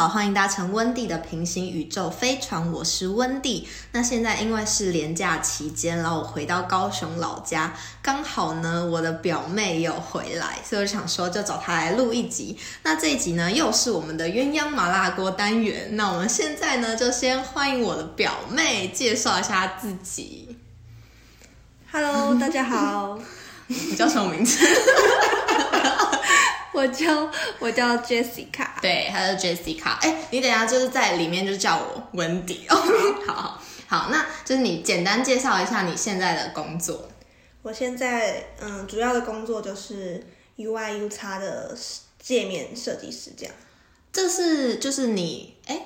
好，欢迎搭乘温蒂的平行宇宙飞船，我是温蒂。那现在因为是连假期间，然后我回到高雄老家，刚好呢我的表妹也有回来，所以我想说就找她来录一集。那这一集呢又是我们的鸳鸯麻辣锅单元。那我们现在呢就先欢迎我的表妹介绍一下自己。Hello，大家好，你叫什么名字？我叫我叫 Jessica。对，她是 Jessica。哎，你等一下就是在里面就叫我文迪哦。好好好，那就是你简单介绍一下你现在的工作。我现在嗯，主要的工作就是 UI U 叉的界面设计师这样。这是就是你哎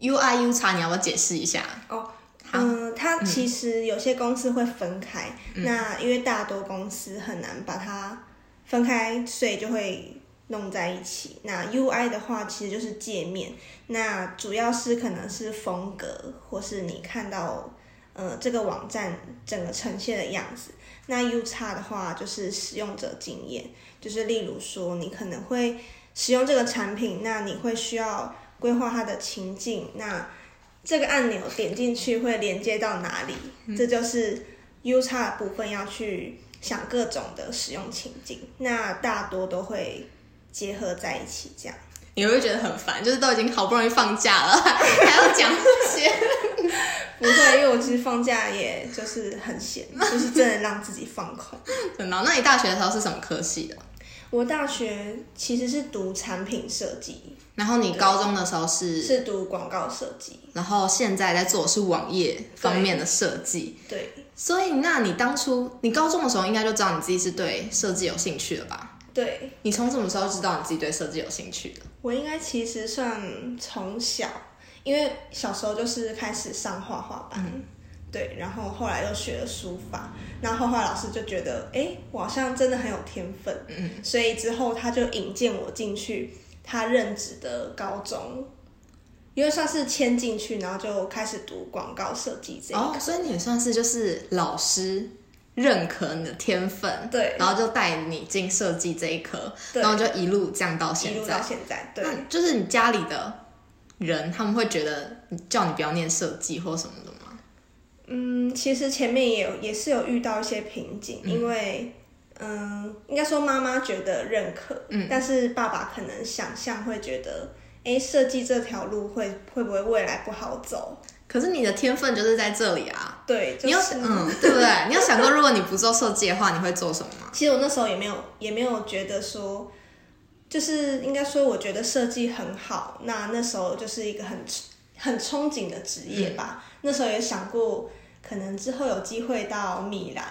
，UI U 叉你要不要解释一下？哦，嗯，它其实有些公司会分开，那因为大多公司很难把它分开，所以就会弄在一起。那 UI 的话，其实就是界面，那主要是可能是风格，或是你看到呃这个网站整个呈现的样子。那 U x 的话，就是使用者经验，就是例如说你可能会使用这个产品，那你会需要规划它的情境，那这个按钮点进去会连接到哪里？这就是 U 的部分要去想各种的使用情境，那大多都会结合在一起，这样。你会觉得很烦？就是都已经好不容易放假了，还要讲这些？不会，因为我其实放假也就是很闲，就是真的让自己放空。真的哦？那你大学的时候是什么科系的？我大学其实是读产品设计，然后你高中的时候是，是读广告设计。然后现在在做的是网页方面的设计。对所以，那你当初你高中的时候应该就知道你自己是对设计有兴趣了吧？对，你从什么时候知道你自己对设计有兴趣的？我应该其实算从小，因为小时候就是开始上画画班，对，然后后来又学了书法，然后画画老师就觉得，哎，我好像真的很有天分，嗯，所以之后他就引荐我进去他任职的高中，因为算是签进去，然后就开始读广告设计这一哦，所以你也算是就是老师认可你的天分，对然后就带你进设计这一科，然后就一路降到一现在一路到。现在，对。那就是你家里的人，他们会觉得叫你不要念设计或什么的吗？嗯，其实前面也有也是有遇到一些瓶颈，因为嗯，应该说妈妈觉得认可，嗯，但是爸爸可能想象会觉得，哎，设计这条路会会不会未来不好走？可是你的天分就是在这里啊！对，就你有是嗯，对不对？你有想过，如果你不做设计的话，你会做什么吗？其实我那时候也没有也没有觉得说，就是应该说，我觉得设计很好，那那时候就是一个很很憧憬的职业吧。那时候也想过，可能之后有机会到米兰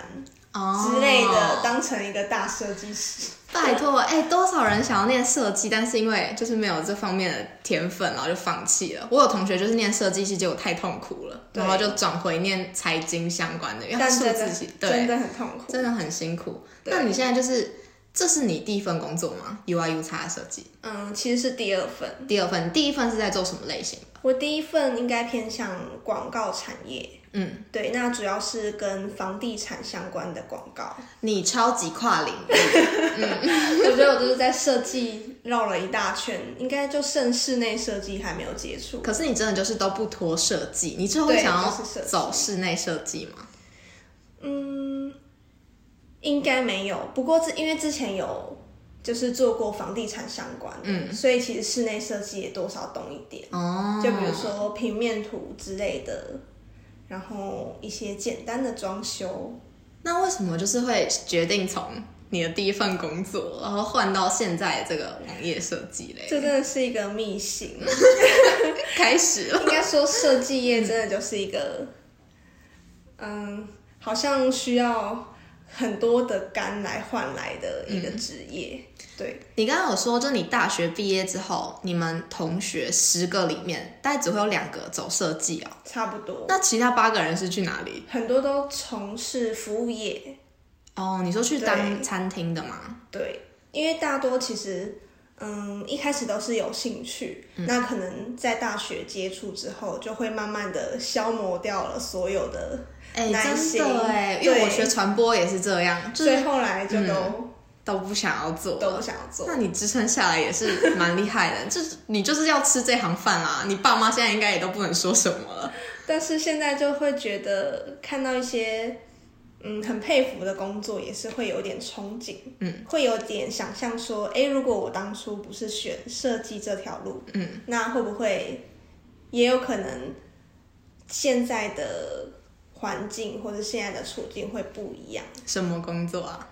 哦之类的，当成一个大设计师。拜托，哎、多少人想要念设计，但是因为就是没有这方面的天分，然后就放弃了。我有同学就是念设计系，结果太痛苦了，然后就转回念财经相关的，因为他数但真的字系，对，真的很痛苦。真的很辛苦。那你现在就是，这是你第一份工作吗？UI U x 的设计，嗯，其实是第二份，第二份，第一份是在做什么类型的？我第一份应该偏向广告产业，嗯，对，那主要是跟房地产相关的广告。你超级跨领域，我觉得我就是在设计绕了一大圈，应该就剩室内设计还没有接触。可是你真的就是都不脱设计，你之后想要走室内设计吗？嗯，应该没有，不过之因为之前有就是做过房地产相关的，嗯所以其实室内设计也多少懂一点。哦，就比如说平面图之类的，然后一些简单的装修。那为什么就是会决定从你的第一份工作，然后换到现在这个网页设计嘞？这真的是一个秘辛。开始了，应该说，设计业真的就是一个，嗯，好像需要很多的肝来换来的一个职业。对，你刚刚有说，就你大学毕业之后，你们同学十个里面，大概只会有两个走设计哦。差不多。那其他八个人是去哪里？很多都从事服务业，哦，你说去当餐厅的吗？对，因为大多其实，嗯，一开始都是有兴趣，那可能在大学接触之后，就会慢慢的消磨掉了所有的，哎、真的哎，因为我对学传播也是这样，就是所以后来就都都不想要做，都不想要做。那你支撑下来也是蛮厉害的，就是你就是要吃这行饭啊！你爸妈现在应该也都不能说什么了。但是现在就会觉得看到一些嗯很佩服的工作，也是会有点憧憬，嗯，会有点想象说，哎，如果我当初不是选设计这条路，嗯，那会不会也有可能现在的环境或者现在的处境会不一样？什么工作啊？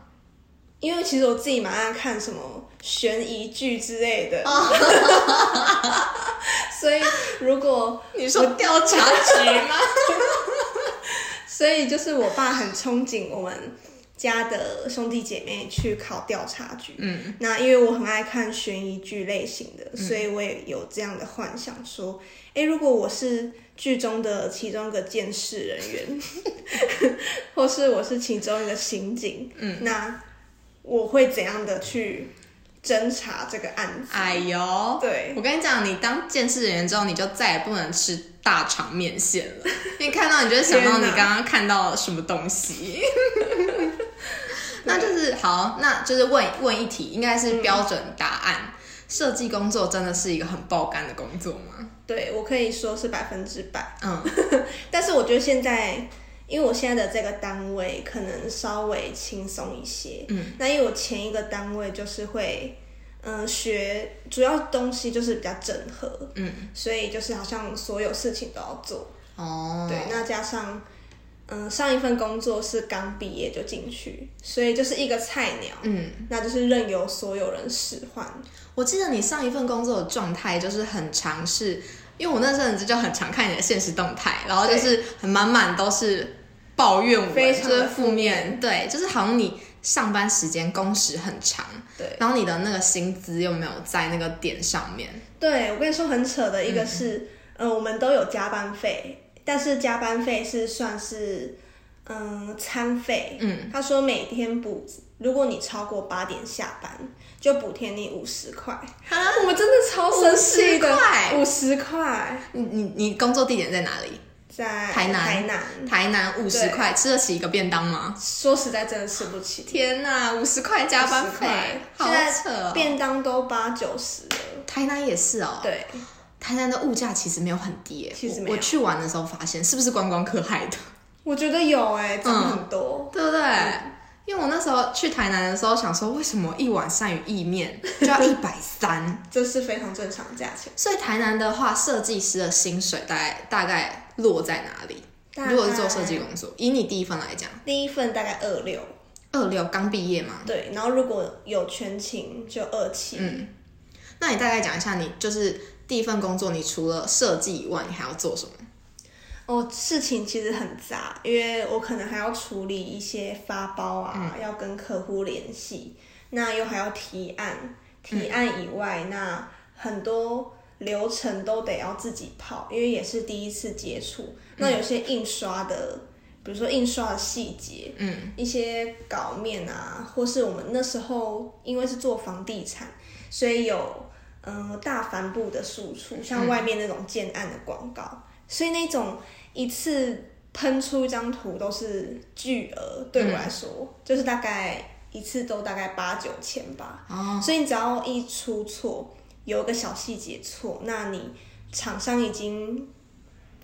因为其实我自己蛮爱看什么悬疑剧之类的，所以如果你说调查局吗？所以就是我爸很憧憬我们家的兄弟姐妹去考调查局。嗯，那因为我很爱看悬疑剧类型的，所以我也有这样的幻想，说，哎，如果我是剧中的其中一个监视人员，或是我是其中一个刑警，嗯，那。我会怎样的去侦查这个案子？哎呦，对我跟你讲，你当监视人员之后，你就再也不能吃大肠面线了。你看到，你就想到你刚刚看到了什么东西。那就是好，那就是问问一题，应该是标准答案。设计工作真的是一个很爆肝的工作吗？对我可以说是百分之百。嗯，但是我觉得现在。因为我现在的这个单位可能稍微轻松一些，嗯，那因为我前一个单位就是会，嗯，学主要东西就是比较整合，嗯，所以就是好像所有事情都要做，哦，对，那加上，嗯，上一份工作是刚毕业就进去，所以就是一个菜鸟，嗯，那就是任由所有人使唤。我记得你上一份工作的状态就是很尝试，因为我那阵子就很常看你的现实动态，然后就是很满满都是。抱怨文就是负面，对，就是好像你上班时间工时很长，对，然后你的那个薪资又没有在那个点上面。对，我跟你说很扯的一个是，嗯，我们都有加班费，但是加班费是算是嗯餐费，嗯，他说每天补，如果你超过八点下班，就补贴你五十块。我们真的超生气的，五十块。你你你工作地点在哪里？在台南，台南，台南五十块吃得起一个便当吗？说实在，真的吃不起。天哪，五十块加班费，好扯！便当都八九十了。台南也是哦。对，台南的物价其实没有很低其实我去玩的时候发现，是不是观光客害的？我觉得有哎，涨很多，对不对？因为我那时候去台南的时候，想说为什么一碗鳝鱼意面就要一百三？这是非常正常的价钱。所以台南的话，设计师的薪水大概大概落在哪里？如果是做设计工作，以你第一份来讲，第一份大概二六，二六刚毕业嘛？对。然后如果有全勤，就二七。嗯。那你大概讲一下，你就是第一份工作，你除了设计以外，你还要做什么？哦，事情其实很杂，因为我可能还要处理一些发包啊，要跟客户联系，那又还要提案，提案以外，那很多流程都得要自己跑，因为也是第一次接触。那有些印刷的，比如说印刷的细节，嗯，一些稿面啊，或是我们那时候因为是做房地产，所以有嗯大帆布的输出，像外面那种建案的广告，所以那种。一次喷出一张图都是巨额，对我来说，就是大概一次都大概八九千吧。哦，所以你只要一出错，有一个小细节错，那你厂商已经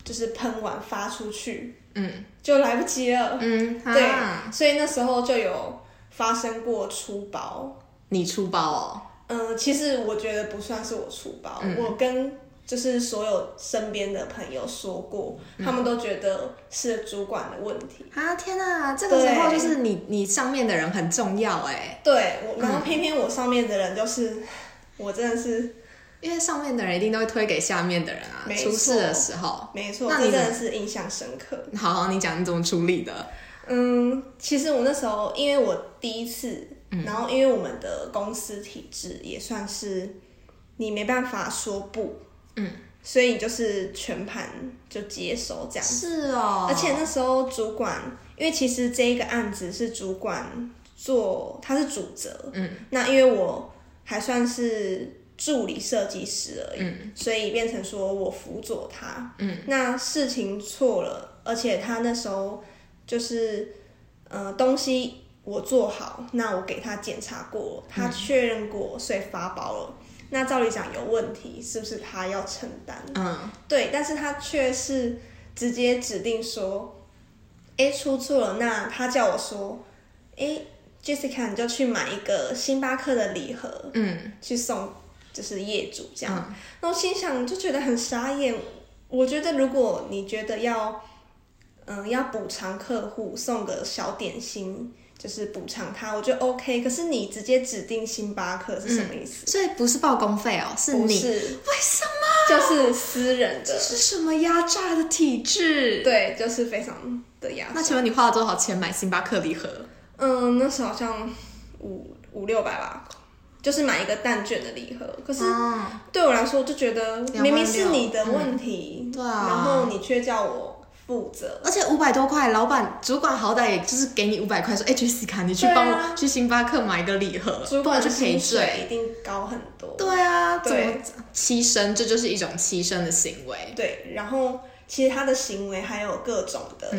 就是喷完发出去，嗯，就来不及了。嗯，对，所以那时候就有发生过出包。你出包哦？嗯，其实我觉得不算是我出包，我跟。就是所有身边的朋友说过，他们都觉得是主管的问题啊！天哪，这个时候就是你你上面的人很重要哎。对，然后偏偏我上面的人就是，我真的是，因为上面的人一定都会推给下面的人啊。出事的时候，没错，那真的是印象深刻。好好，你讲你怎么处理的？嗯，其实我那时候因为我第一次，然后因为我们的公司体制也算是你没办法说不。嗯，所以就是全盘就接手这样。是哦，而且那时候主管，因为其实这一个案子是主管做，他是主责。嗯，那因为我还算是助理设计师而已，所以变成说我辅佐他。嗯，那事情错了，而且他那时候就是呃东西我做好，那我给他检查过，他确认过，所以发包了。那照理讲有问题，是不是他要承担？嗯，对，但是他却是直接指定说，哎，出错了。那他叫我说，哎，Jessica，你就去买一个星巴克的礼盒，嗯，去送就是业主这样。那我心想就觉得很傻眼。我觉得如果你觉得要，嗯，要补偿客户送个小点心。就是补偿他，我觉得 OK。可是你直接指定星巴克是什么意思？所以不是报公费哦，是你是为什么？就是私人的，这是什么压榨的体制？对，就是非常的压榨。那请问你花了多少钱买星巴克礼盒？嗯，那时候好像五五六百吧，就是买一个蛋卷的礼盒。可是对我来说，我就觉得明明是你的问题，对啊，然后你却叫我。负责，而且五百多块，老板主管好歹也就是给你五百块，说：“哎，Jessica，你去帮我去星巴克买个礼盒，主管去赔罪，一定高很多。”对啊，对，牺牲，这就是一种牺牲的行为。对，然后其实他的行为还有各种的，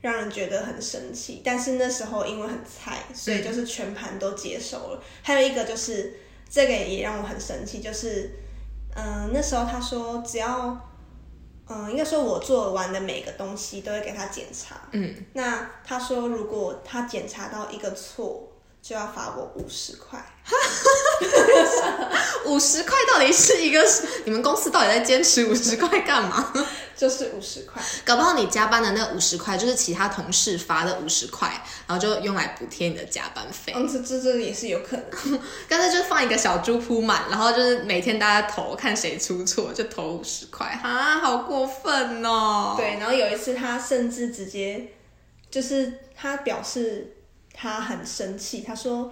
让人觉得很生气。但是那时候因为很菜，所以就是全盘都接受了。还有一个就是这个也让我很生气，就是嗯，那时候他说只要。嗯，应该说，我做完的每个东西都会给他检查。嗯，那他说，如果他检查到一个错，就要罚我五十块。五十块到底是一个？你们公司到底在坚持五十块干嘛？就是五十块，搞不好你加班的那五十块就是其他同事发的五十块，然后就用来补贴你的加班费。嗯，这这这也是有可能。干脆就放一个小猪铺满，然后就是每天大家投，看谁出错就投五十块。啊，好过分哦！对，然后有一次他甚至直接就是他表示他很生气，他说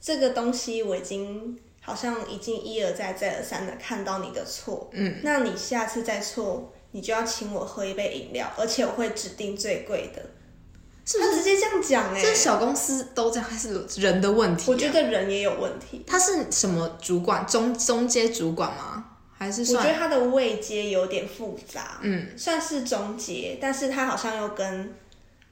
这个东西我已经好像已经一而再再而三的看到你的错，嗯，那你下次再错。你就要请我喝一杯饮料，而且我会指定最贵的。他直接这样讲哎，这小公司都这样，还是人的问题？我觉得人也有问题。他是什么主管？中中阶主管吗？还是？我觉得他的位阶有点复杂，嗯，算是中阶，但是他好像又跟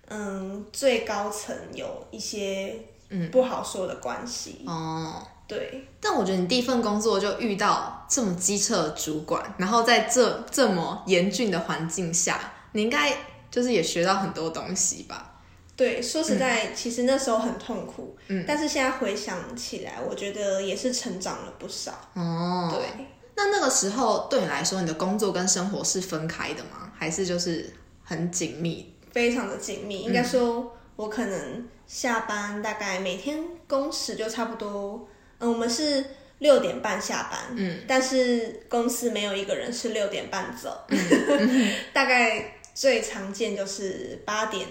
嗯最高层有一些嗯不好说的关系哦。对，但我觉得你第一份工作就遇到这么机车的主管，然后在这这么严峻的环境下，你应该就是也学到很多东西吧？对，说实在，其实那时候很痛苦，嗯，但是现在回想起来，我觉得也是成长了不少。哦，对，那那个时候对你来说，你的工作跟生活是分开的吗？还是就是很紧密？非常的紧密，应该说，我可能下班大概每天工时就差不多。嗯，我们是六点半下班，嗯，但是公司没有一个人是六点半走，大概最常见就是八点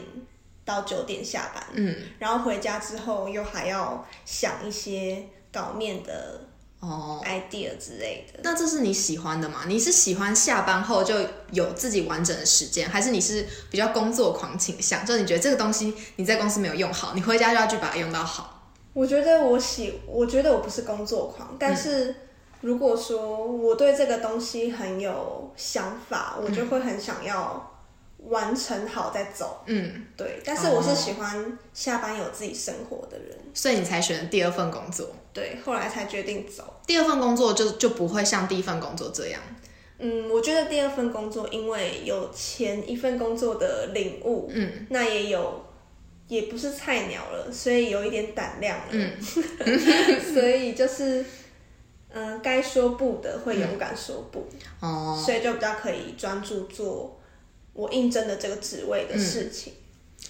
到九点下班，嗯，然后回家之后又还要想一些稿面的哦 idea 之类的。那这是你喜欢的吗？你是喜欢下班后就有自己完整的时间，还是你是比较工作狂倾向？就你觉得这个东西你在公司没有用好，你回家就要去把它用到好？我觉得我喜，我觉得我不是工作狂，但是如果说我对这个东西很有想法，我就会很想要完成好再走。嗯，对。但是我是喜欢下班有自己生活的人，所以你才选第二份工作。对，后来才决定走。第二份工作就就不会像第一份工作这样。嗯，我觉得第二份工作因为有前一份工作的领悟，嗯，那也有。也不是菜鸟了，所以有一点胆量了。嗯，所以就是，嗯，该说不的会勇敢说不。哦，所以就比较可以专注做我应征的这个职位的事情，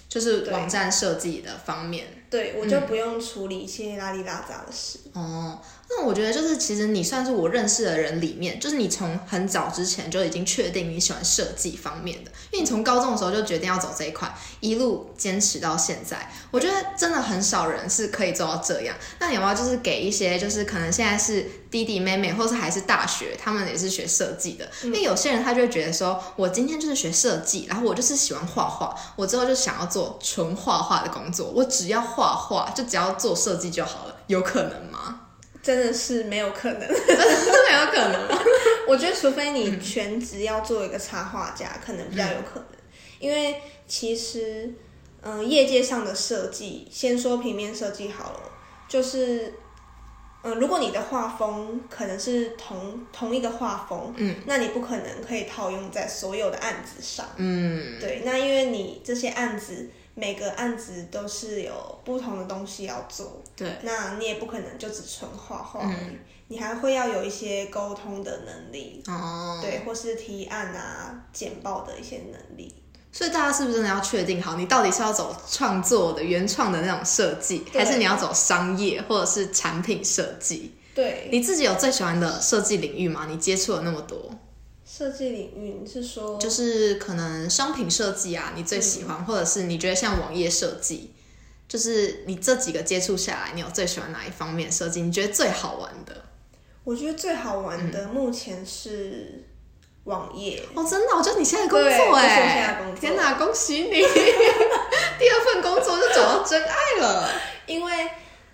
就是网站设计的方面。对，我就不用处理一些拉里拉杂的事。哦。那我觉得就是，其实你算是我认识的人里面，就是你从很早之前就已经确定你喜欢设计方面的，因为你从高中的时候就决定要走这一块，一路坚持到现在。我觉得真的很少人是可以做到这样。那有没有就是给一些就是可能现在是弟弟妹妹，或是还是大学，他们也是学设计的？因为有些人他就会觉得说，我今天就是学设计，然后我就是喜欢画画，我之后就想要做纯画画的工作，我只要画画，就只要做设计就好了，有可能吗？真的是没有可能，真的没有可能。我觉得，除非你全职要做一个插画家，可能比较有可能。因为其实，嗯、业界上的设计，先说平面设计好了，就是。嗯，如果你的画风可能是同同一个画风，嗯，那你不可能可以套用在所有的案子上，嗯，对，那因为你这些案子每个案子都是有不同的东西要做，对，那你也不可能就只纯画画嗯而已，你还会要有一些沟通的能力，哦，对，或是提案啊、简报的一些能力。所以大家是不是真的要确定好，你到底是要走创作的原创的那种设计，还是你要走商业或者是产品设计？对，你自己有最喜欢的设计领域吗？你接触了那么多，设计领域你是说就是可能商品设计啊，你最喜欢，或者是你觉得像网页设计，就是你这几个接触下来，你有最喜欢哪一方面设计？你觉得最好玩的？我觉得最好玩嗯的目前是网页，哦，真的，我觉得你现在工对作哎在工，作。天哪，恭喜你，第二份工作就找到真爱了。因为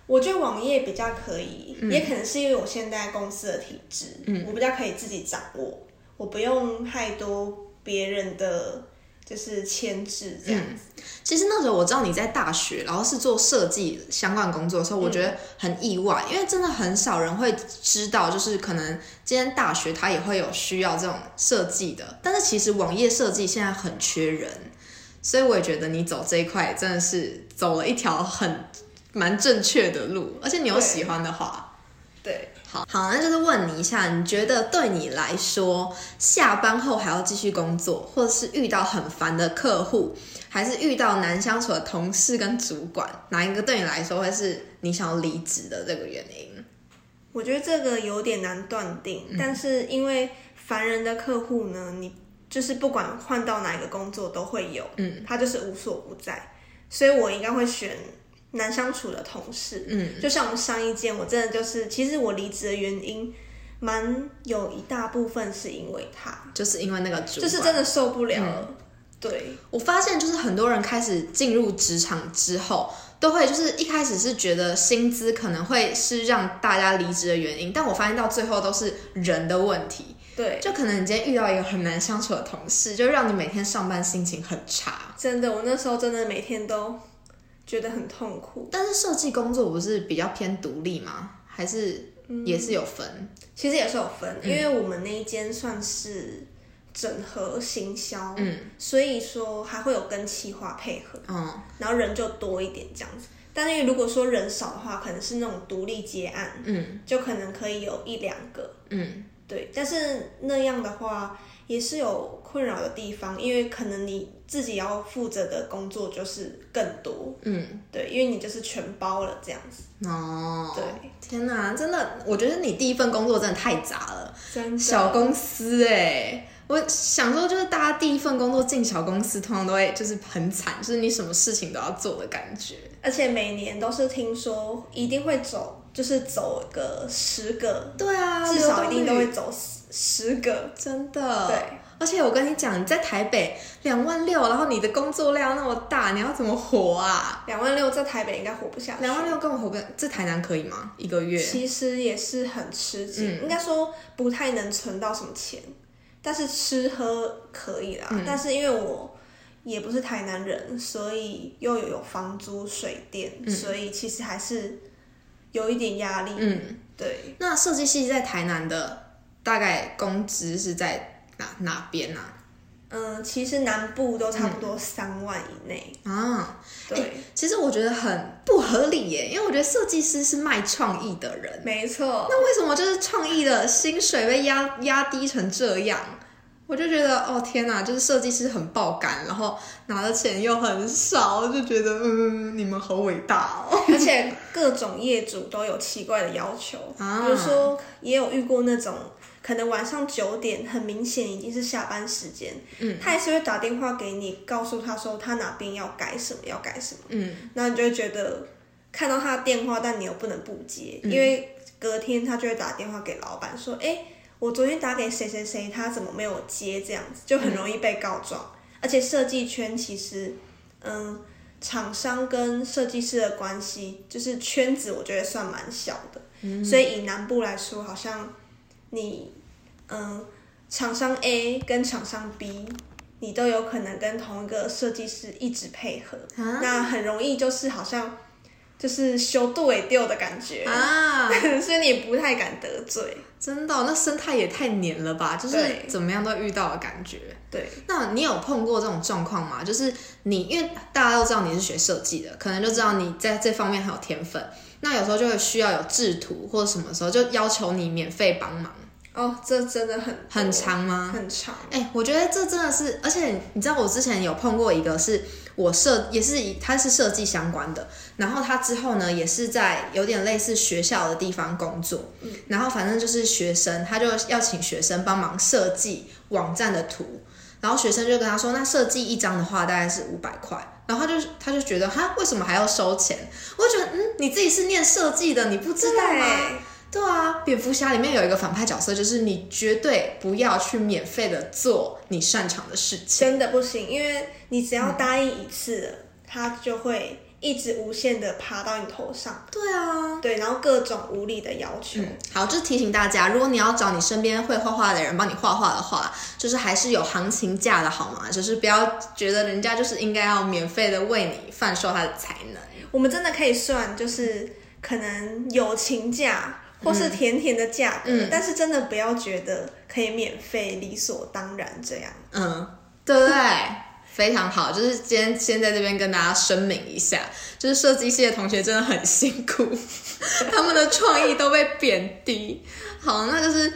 我觉得网页比较可以，嗯。也可能是因为我现在公司的体制，我比较可以自己掌握，我不用太多别人的就是牵制这样子。其实那时候我知道你在大学，然后是做设计相关工作的时候，我觉得很意外，因为真的很少人会知道，就是可能今天大学它也会有需要这种设计的，但是其实网页设计现在很缺人，所以我也觉得你走这一块真的是走了一条很蛮正确的路，而且你有喜欢的话。对，好好，那就是问你一下，你觉得对你来说，下班后还要继续工作，或者是遇到很烦的客户，还是遇到难相处的同事跟主管，哪一个对你来说会是你想要离职的这个原因？我觉得这个有点难断定，但是因为烦人的客户呢，你就是不管换到哪一个工作都会有，嗯，他就是无所不在，所以我应该会选难相处的同事，嗯，就像我们上一间，我真的就是，其实我离职的原因，蛮有一大部分是因为他，就是因为那个主管，就是真的受不了。了，对，我发现就是很多人开始进入职场之后，都会就是一开始是觉得薪资可能会是让大家离职的原因，但我发现到最后都是人的问题。对，就可能你今天遇到一个很难相处的同事，就让你每天上班心情很差。真的，我那时候真的每天都觉得很痛苦。但是设计工作不是比较偏独立吗？还是也是有分？其实也是有分，因为我们那一间算是整合行销，嗯，所以说还会有跟企划配合，嗯然后人就多一点这样子。但是如果说人少的话，可能是那种独立接案，嗯就可能可以有一两个，嗯，对。但是那样的话也是有困扰的地方，因为可能你自己要负责的工作就是更多，嗯，对，因为你就是全包了这样子，哦，对，天哪，真的，我觉得你第一份工作真的太杂了，真的。小公司哎、我想说，就是大家第一份工作进小公司，通常都会就是很惨，就是你什么事情都要做的感觉。而且每年都是听说一定会走，就是走个十个，对啊，至少一定都会走十十个。真的。对，而且我跟你讲，你在台北两万六，然后你的工作量那么大，你要怎么活啊？两万六在台北应该活不下去。两万六根本活不了，这台南可以吗？一个月？其实也是很吃紧，应该说不太能存到什么钱，但是吃喝可以啦。但是因为我也不是台南人，所以又有有房租、水电，所以其实还是有一点压力。嗯，对，那设计系在台南的大概工资是在哪哪边啊？嗯、其实南部都差不多三万以内。啊，对，其实我觉得很不合理耶，因为我觉得设计师是卖创意的人，没错。那为什么就是创意的薪水被压压低成这样？我就觉得哦天哪，就是设计师很爆肝，然后拿的钱又很少，就觉得嗯，你们好伟大哦。而且各种业主都有奇怪的要求，啊比如说也有遇过那种可能晚上九点，很明显已经是下班时间，嗯，他还是会打电话给你，告诉他说他哪边要改什么，要改什么，嗯，那你就会觉得看到他的电话，但你又不能不接，嗯因为隔天他就会打电话给老板说，哎、我昨天打给谁谁谁，他怎么没有接？这样子就很容易被告状。而且设计圈其实，嗯，厂商跟设计师的关系就是圈子，我觉得算蛮小的。所以以南部来说，好像你，嗯，厂商 A 跟厂商 B，你你都有可能跟同一个设计师一直配合，啊那很容易就是好像就是修度尾丢的感觉，啊，所以你也不太敢得罪。真的哦、那生态也太黏了吧？就是怎么样都遇到的感觉。对，那你有碰过这种状况吗？就是你，因为大家都知道你是学设计的，可能就知道你在这方面很有天分。那有时候就会需要有制图或者什么时候就要求你免费帮忙，哦，这真的很很长吗？很长。哎、我觉得这真的是，而且你知道，我之前有碰过一个是我设，也是以他是设计相关的，然后他之后呢也是在有点类似学校的地方工作，然后反正就是学生，他就要请学生帮忙设计网站的图，然后学生就跟他说，那设计一张的话大概是五百块，然后他就他就觉得哈，为什么还要收钱？我就觉得嗯，你自己是念设计的，你不知道吗？对对啊，蝙蝠侠里面有一个反派角色，就是你绝对不要去免费的做你擅长的事情。真的不行，因为你只要答应一次了，他就会一直无限的爬到你头上，对啊，对，然后各种无理的要求。嗯，好，就是提醒大家，如果你要找你身边会画画的人帮你画画的话，就是还是有行情价的好吗？就是不要觉得人家就是应该要免费的为你贩售他的才能。我们真的可以算，就是可能友情价。或是甜甜的价格，嗯但是真的不要觉得可以免费理所当然这样。嗯，对不对？非常好，就是今天先在这边跟大家声明一下，就是设计系的同学真的很辛苦，他们的创意都被贬低。好，那就是，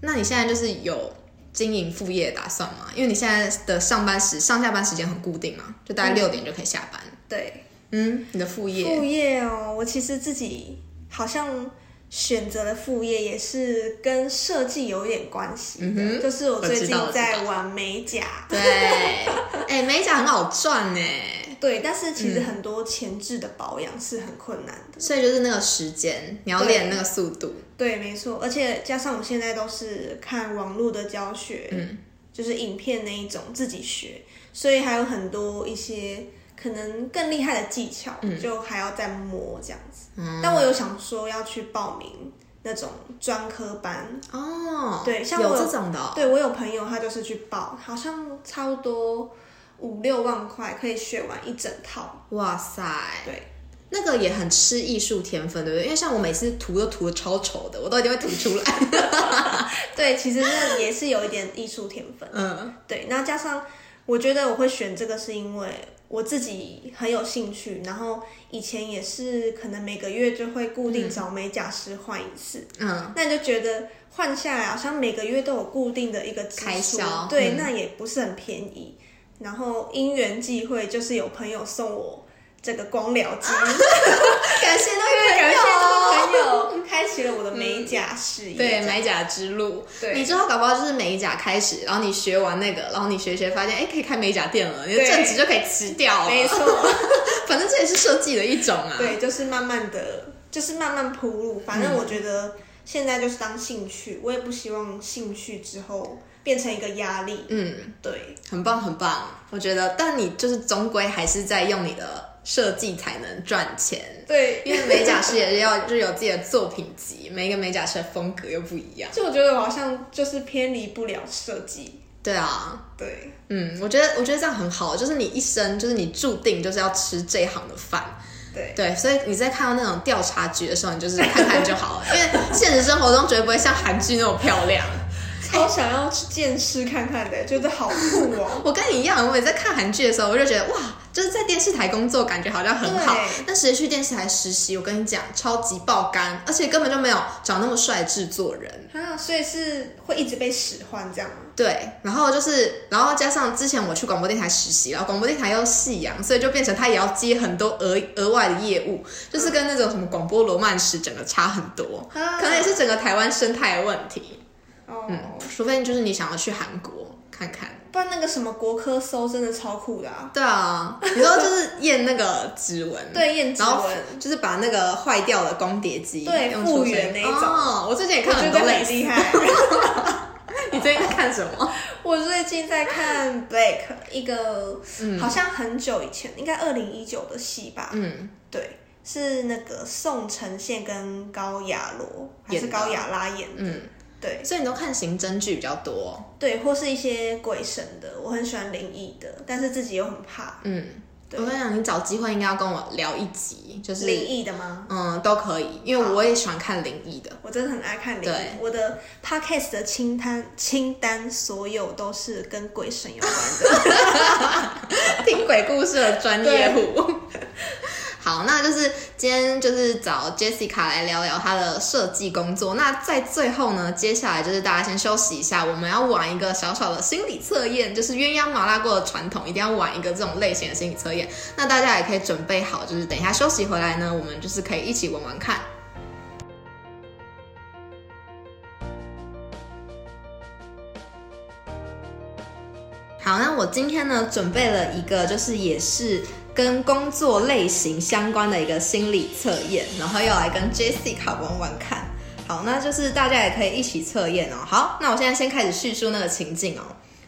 那你现在就是有经营副业的打算吗？因为你现在的上班时上下班时间很固定嘛，就大概六点就可以下班。对，嗯，你的副业，副业哦，我其实自己好像选择的副业也是跟设计有一点关系的，嗯就是我最近在玩美甲。对，哎、美甲很好赚呢，对，但是嗯其实很多前置的保养是很困难的。所以就是那个时间，你要对练那个速度。对，没错，而且加上我现在都是看网络的教学，嗯，就是影片那一种自己学，所以还有很多一些可能更厉害的技巧，就还要再摸这样子。嗯但我有想说要去报名那种专科班，哦，对像有我有这种的、哦，对我有朋友他就是去报，好像差不多五六万块可以学完一整套。哇塞，对，那个也很吃艺术天分，对不对？因为像我每次涂都涂的超丑的，我都一定会涂出来。对，其实那也是有一点艺术天分。嗯对，那加上我觉得我会选这个，是因为我自己很有兴趣，然后以前也是可能每个月就会固定找美甲师换一次，嗯，那你就觉得换下来好像每个月都有固定的一个支出开销。对，嗯。那也不是很便宜。然后因缘际会，就是有朋友送我这个光疗机，感谢那位感谢这个朋友。友，开启了我的美甲事业。对美甲之路，对你之后搞不好就是美甲开始，然后你学完那个，然后你学一学发现，哎，可以开美甲店了，你的正职就可以辞掉了。没错。反正这也是设计的一种啊。对，就是慢慢的，就是慢慢铺路。反正我觉得现在就是当兴趣，我也不希望兴趣之后变成一个压力。嗯，对，很棒很棒，我觉得，但你就是终归还是在用你的设计才能赚钱。对，因为美甲师也是要就是有自己的作品集，每一个美甲师的风格又不一样。就我觉得我好像就是偏离不了设计。对啊，对，嗯，我觉得我觉得这样很好，就是你一生就是你注定就是要吃这一行的饭。对，对，所以你在看到那种调查局的时候，你就是看看就好了，因为现实生活中绝对不会像韩剧那么漂亮。超想要去见识看看的，觉得好酷哦。我跟你一样，我也在看韩剧的时候，我就觉得哇，就是在电视台工作，感觉好像很好对。但实际去电视台实习，我跟你讲，超级爆肝，而且根本就没有找那么帅的制作人。啊，所以是会一直被使唤这样吗？对，然后就是，然后加上之前我去广播电台实习，然后广播电台又夕阳，所以就变成他也要接很多额额外的业务，就是跟那种什么广播罗曼史整个差很多，啊可能也是整个台湾生态的问题。哦，嗯，除非就是你想要去韩国看看。不然那个什么国科搜真的超酷的啊。对啊，你说就是验那个指纹，对，验指纹，就是把那个坏掉的光碟机对复原那一种哦，我最近也看很多类似。很厉害。你最近在看什么？我最近在看 Blake 一个，好像很久以前，应该二零一九的戏吧。嗯，对，是那个宋承宪跟高雅罗还是高雅拉演的。嗯对所以你都看刑侦剧比较多。对，或是一些鬼神的，我很喜欢灵异的，但是自己又很怕嗯，我跟你讲，你找机会应该要跟我聊一集，就是灵异的吗？嗯都可以，因为我也喜欢看灵异的。我真的很爱看灵异，我的 podcast 的清单清单所有都是跟鬼神有关的。听鬼故事的专业户。好，那就是今天就是找 Jessica 来聊聊她的设计工作。那在最后呢，接下来就是大家先休息一下，我们要玩一个小小的心理测验，就是鸳鸯麻辣锅的传统，一定要玩一个这种类型的心理测验。那大家也可以准备好，就是等一下休息回来呢，我们就是可以一起玩玩看。好，那我今天呢准备了一个，就是也是跟工作类型相关的一个心理测验，然后要来跟 Jessica 玩玩看。好，那就是大家也可以一起测验哦。好，那我现在先开始叙述那个情境哦。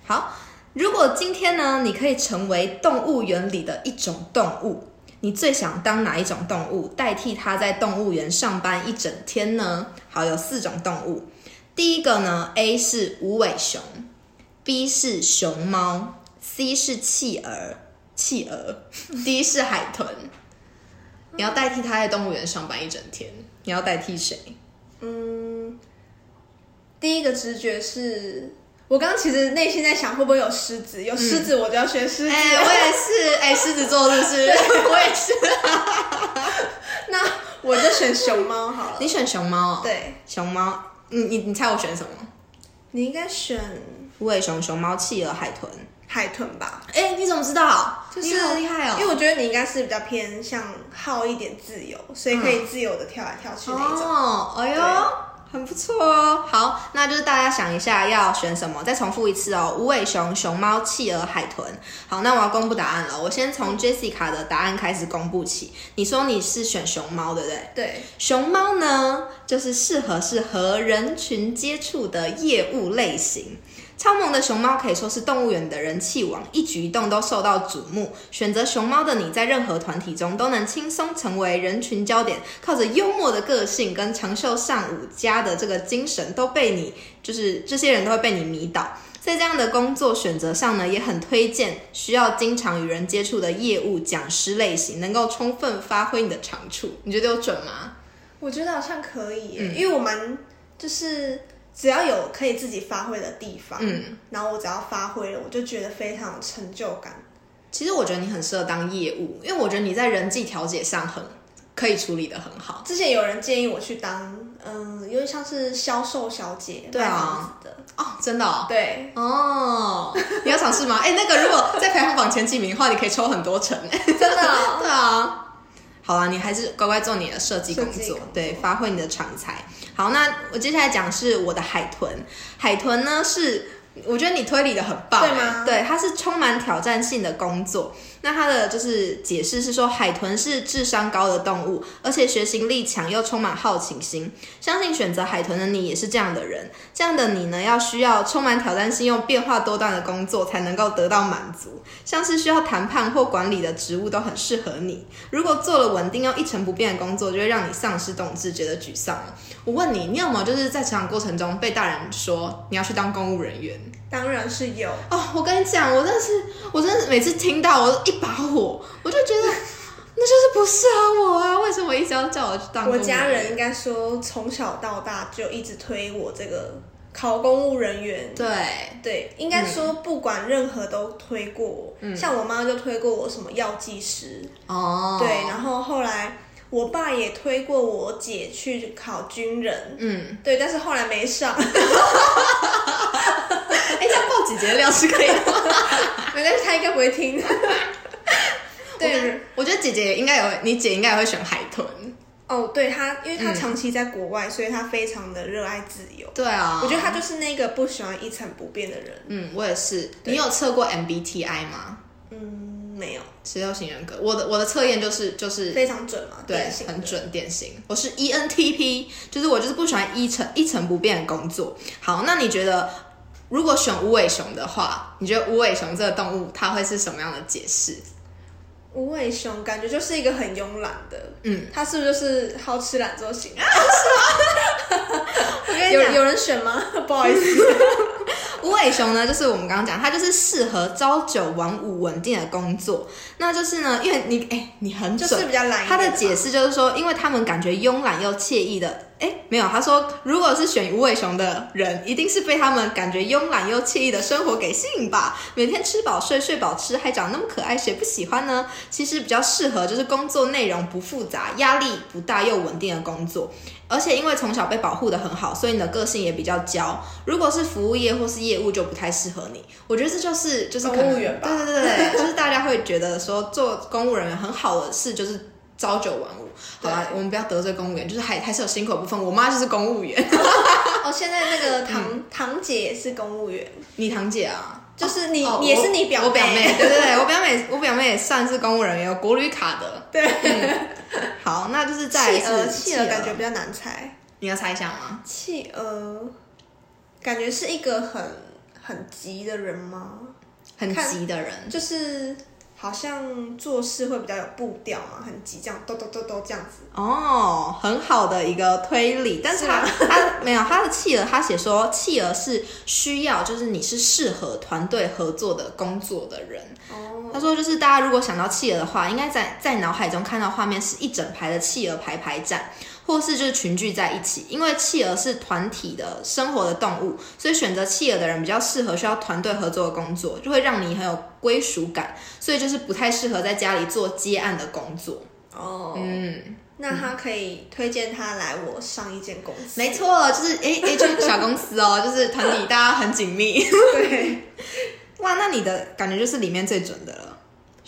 好，如果今天呢，你可以成为动物园里的一种动物，你最想当哪一种动物，代替它在动物园上班一整天呢？好，有四种动物。第一个呢，A 是无尾熊，B 是熊猫，C 是企鹅，企鹅，D 是海豚。你要代替他在动物园上班一整天，你要代替谁？嗯，第一个直觉是。我刚刚其实内心在想，会不会有狮子？有狮子，我就要选狮子。哎、我也是，哎、狮子座是不是？我也是。那我就选熊猫好了。你选熊猫哦？，对，熊猫。你你你猜我选什么？你应该选无尾熊、熊猫、企鹅、海豚。海豚吧？哎、你怎么知道？就是你好厉害哦！因为我觉得你应该是比较偏向好一点自由，所以可以自由的跳来跳去那种。哦，哎呦，很不错哦。好，那就是大家想一下要选什么，再重复一次哦。无尾熊、熊猫、企鹅、海豚。好，那我要公布答案了。我先从 Jessica 的答案开始公布起。你说你是选熊猫，对不对？对，熊猫呢，就是适合是和人群接触的业务类型。超萌的熊猫可以说是动物园的人气王，一举一动都受到瞩目。选择熊猫的你在任何团体中都能轻松成为人群焦点，靠着幽默的个性跟长袖善舞家的这个精神，都被你就是这些人都会被你迷倒。在这样的工作选择上呢，也很推荐需要经常与人接触的业务讲师类型，能够充分发挥你的长处。你觉得有准吗？我觉得好像可以因为我蛮就是只要有可以自己发挥的地方，嗯，然后我只要发挥了，我就觉得非常有成就感。其实我觉得你很适合当业务，因为我觉得你在人际调解上很可以处理的很好。之前有人建议我去当，嗯，有点像是销售小姐，对啊哦，真的哦。对，哦，你要尝试吗？哎、那个如果在排行榜前几名的话，你可以抽很多成。真的哦、对啊，好啦，你还是乖乖做你的设计工作工，作对，发挥你的长才。好，那我接下来讲是我的海豚。海豚呢是，我觉得你推理的很棒，对吗哎对，它是充满挑战性的工作。那它的就是解释是说，海豚是智商高的动物，而且学习力强又充满好奇心。相信选择海豚的你也是这样的人。这样的你呢，要需要充满挑战性又变化多端的工作才能够得到满足。像是需要谈判或管理的职务都很适合你。如果做了稳定又一成不变的工作，就会让你丧失动志，觉得沮丧了。我问你，你有没有就是在成长过程中被大人说你要去当公务人员？当然是有。哦，我跟你讲，我真的是，我真的是每次听到我一把火，我就觉得 那就是不适合我啊！为什么一直要叫我去当我？家人应该说从小到大就一直推我这个考公务人员。对，对，应该说不管任何都推过我，嗯像我妈就推过我什么药剂师，哦，对，然后后来我爸也推过我姐去考军人，嗯，对，但是后来没上，姐姐的料是可以的吗。没关系，他应该不会听。对，我觉得姐姐也应该有，你姐应该也会选海豚。哦，对她，因为他嗯长期在国外，所以她非常的热爱自由。对啊，我觉得她就是那个不喜欢一成不变的人。嗯，我也是。你有测过 MBTI 吗？嗯，没有，十六型人格，我的我的测验就是就是非常准嘛，对很。准典型。我是 E ENTP，就是我就是不喜欢一成一成不变的工作。好，那你觉得如果选无尾熊的话，你觉得无尾熊这个动物它会是什么样的解释？无尾熊感觉就是一个很慵懒的，嗯，它是不是就是好吃懒做型？我跟你讲，有有人选吗？不好意思，无尾熊呢，就是我们刚刚讲，它就是适合朝九晚五稳定的工作。那就是呢，因为你哎、你很准，就是比较懒它的解释就是说，因为他们感觉慵懒又惬意的。哎，没有，他说如果是选无尾熊的人，一定是被他们感觉慵懒又惬意的生活给吸引吧。每天吃饱睡，睡饱吃，还长那么可爱，谁不喜欢呢？其实比较适合就是工作内容不复杂、压力不大又稳定的工作。而且因为从小被保护的很好，所以你的个性也比较娇。如果是服务业或是业务，就不太适合你。我觉得这就是就是公务员吧对对对对，就是大家会觉得说做公务人员很好的事就是朝九晚五。好啦，我们不要得罪公务员，就是还还是有辛苦的部分。我妈就是公务员，哦，现在那个堂、堂姐也是公务员，你堂姐啊，就是你，哦你也是你表我表妹，对对对，我表妹我表妹也算是公务人员，有国旅卡的。对，好，那就是再来企鹅，企鹅感觉比较难猜。你要猜一下吗？企鹅感觉是一个很很急的人吗？很急的人，就是好像做事会比较有步调嘛，很急，这样咚咚咚咚这样子。哦，很好的一个推理，但是他他没有他的企鹅，他写说企鹅是需要，就是你是适合团队合作的工作的人。哦，他说，就是大家如果想到企鹅的话，应该在在脑海中看到画面是一整排的企鹅排排站，或是就是群聚在一起。因为企鹅是团体的生活的动物，所以选择企鹅的人比较适合需要团队合作的工作，就会让你很有归属感。所以就是不太适合在家里做接案的工作。哦，嗯。那他可以推荐他来我上一间公司。没错，就是诶诶，就是小公司哦，就是团体大家很紧密。对，哇，那你的感觉就是里面最准的了，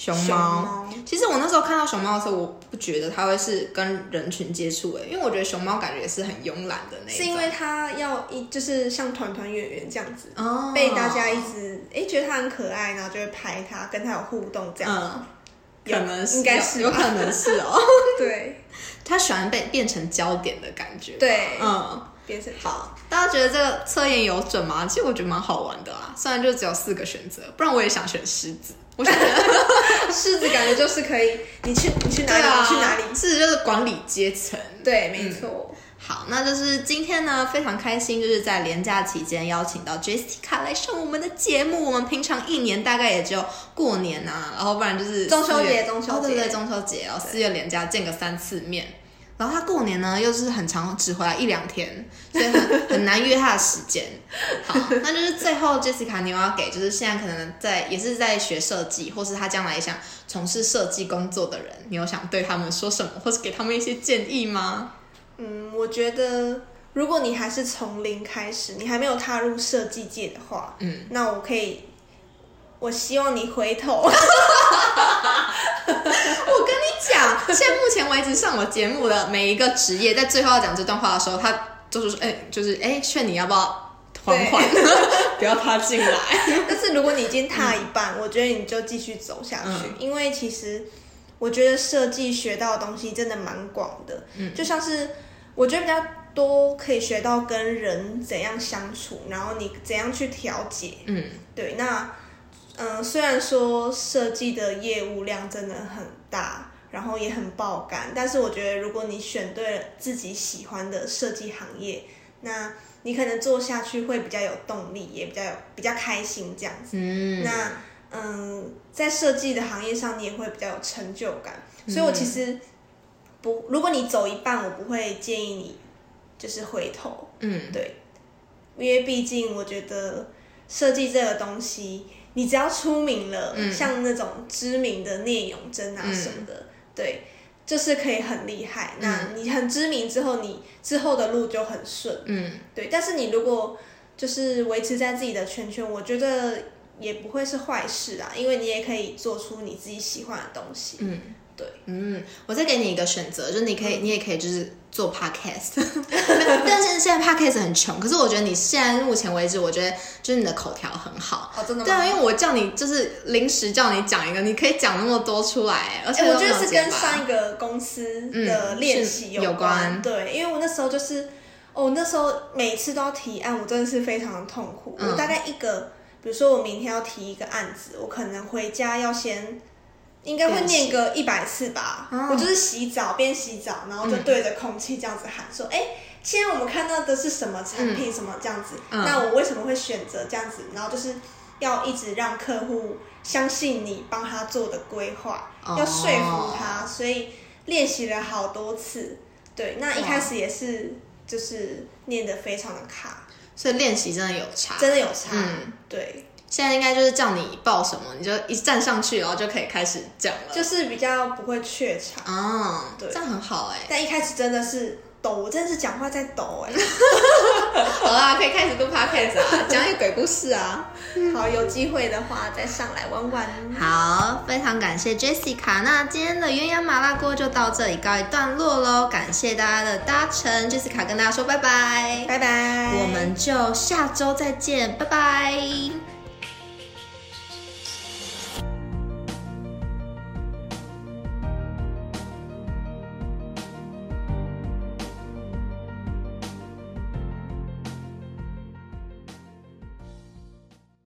熊猫。其实我那时候看到熊猫的时候，我不觉得它会是跟人群接触诶，因为我觉得熊猫感觉也是很慵懒的那一种。是因为它要一就是像团团圆圆这样子，哦被大家一直诶觉得它很可爱，然后就会拍它，跟它有互动这样。嗯，可能是应该是有有可能是哦，对它喜欢被变成焦点的感觉。对，嗯。变成好，大家觉得这个测验有准吗？其实我觉得蛮好玩的啦，虽然就只有四个选择，不然我也想选狮子。我觉得狮子感觉就是可以，你去你去哪里、对啊，你去哪里，狮子就是管理阶层。对，没错。好，那就是今天呢，非常开心，就是在连假期间邀请到 Jessica 来上我们的节目。我们平常一年大概也只有过年啊，然后不然就是中秋节中秋节哦对对，中秋节哦，四月连假见个三次面。然后他过年呢，又是很长，只回来一两天，所以很很难约他的时间。好，那就是最后 Jessica，你有要给就是现在可能在也是在学设计，或是他将来想从事设计工作的人，你有想对他们说什么，或是给他们一些建议吗？嗯，我觉得如果你还是从零开始，你还没有踏入设计界的话，嗯，那我可以，我希望你回头。我跟你讲，现在目前为止上我节目的每一个职业，在最后要讲这段话的时候，他就是说，哎、就是哎，劝你要不要缓缓，不要踏进来。但是如果你已经踏一半，我觉得你就继续走下去，嗯因为其实我觉得设计学到的东西真的蛮广的，嗯就像是我觉得比较多可以学到跟人怎样相处，然后你怎样去调节。嗯，对，那嗯、呃虽然说设计的业务量真的很大，然后也很爆肝，但是我觉得如果你选对了自己喜欢的设计行业，那你可能做下去会比较有动力，也比较有比较开心这样子。嗯，那嗯，在设计的行业上，你也会比较有成就感。所以我其实不，如果你走一半，我不会建议你就是回头，嗯对，因为毕竟我觉得设计这个东西，你只要出名了，嗯像那种知名的聂永贞啊嗯什么的，对。就是可以很厉害，那你很知名之后，你之后的路就很顺。嗯对，但是你如果就是维持在自己的圈圈，我觉得也不会是坏事啊，因为你也可以做出你自己喜欢的东西。嗯，对，嗯，我再给你一个选择，就是你可以，你也可以就是做 podcast，但是现在 podcast 很穷，可是我觉得你现在目前为止，我觉得就是你的口条很好。哦，真的对啊，因为我叫你就是临时叫你讲一个，你可以讲那么多出来，而且哎、我都觉得是跟上一个公司的嗯练习有习关。关对，因为我那时候就是，哦，那时候每次都要提案，我真的是非常的痛苦。嗯我大概一个，比如说我明天要提一个案子，我可能回家要先。应该会念个一百次吧，哦。我就是洗澡边洗澡，然后就对着空气这样子喊说：“哎、现在我们看到的是什么产品，什么这样子，嗯。那我为什么会选择这样子？然后就是要一直让客户相信你帮他做的规划，哦。要说服他，所以练习了好多次。对，那一开始也是就是念得非常的卡，所以练习真的有差。真的有差。嗯。对，现在应该就是叫你报什么，你就一站上去，然后就可以开始讲了。就是比较不会怯场，啊，对这样很好哎、但一开始真的是抖，我真的是讲话在抖哎、好啦，可以开始录 podcast 啊，讲一个鬼故事啊。好，有机会的话再上来玩玩。好，非常感谢 Jessica。那今天的鸳鸯麻辣锅就到这里告一段落喽，感谢大家的搭乘，Jessica 跟大家说拜拜，拜拜，我们就下周再见，拜拜。